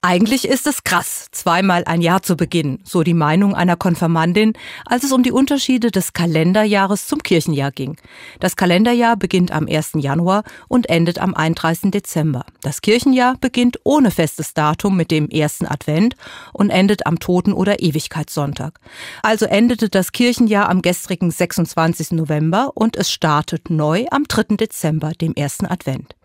Eigentlich ist es krass, zweimal ein Jahr zu beginnen, so die Meinung einer Konfirmandin, als es um die Unterschiede des Kalenderjahres zum Kirchenjahr ging. Das Kalenderjahr beginnt am 1. Januar und endet am 31. Dezember. Das Kirchenjahr beginnt ohne festes Datum mit dem ersten Advent und endet am Toten- oder Ewigkeitssonntag. Also endete das Kirchenjahr am gestrigen 26. November und es startet neu am 3. Dezember, dem ersten Advent.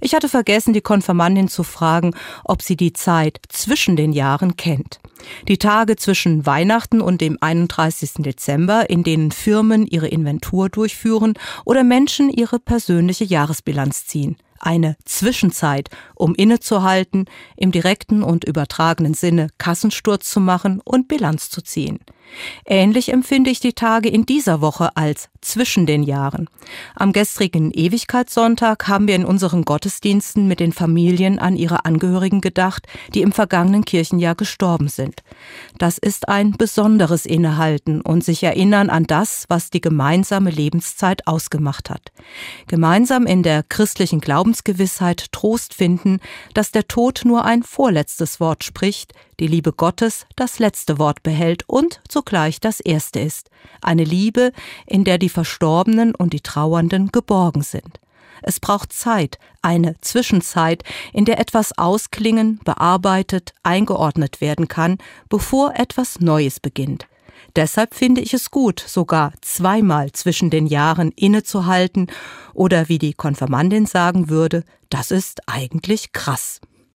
Ich hatte vergessen, die Konfirmandin zu fragen, ob sie die Zeit zwischen den Jahren kennt. Die Tage zwischen Weihnachten und dem 31. Dezember, in denen Firmen ihre Inventur durchführen oder Menschen ihre persönliche Jahresbilanz ziehen eine Zwischenzeit, um innezuhalten, im direkten und übertragenen Sinne Kassensturz zu machen und Bilanz zu ziehen. Ähnlich empfinde ich die Tage in dieser Woche als zwischen den Jahren. Am gestrigen Ewigkeitssonntag haben wir in unseren Gottesdiensten mit den Familien an ihre Angehörigen gedacht, die im vergangenen Kirchenjahr gestorben sind. Das ist ein besonderes Innehalten und sich erinnern an das, was die gemeinsame Lebenszeit ausgemacht hat. Gemeinsam in der christlichen Glauben Glaubensgewissheit Trost finden, dass der Tod nur ein vorletztes Wort spricht, die Liebe Gottes das letzte Wort behält und zugleich das erste ist. Eine Liebe, in der die Verstorbenen und die Trauernden geborgen sind. Es braucht Zeit, eine Zwischenzeit, in der etwas ausklingen, bearbeitet, eingeordnet werden kann, bevor etwas Neues beginnt. Deshalb finde ich es gut, sogar zweimal zwischen den Jahren innezuhalten oder wie die Konfirmandin sagen würde, das ist eigentlich krass.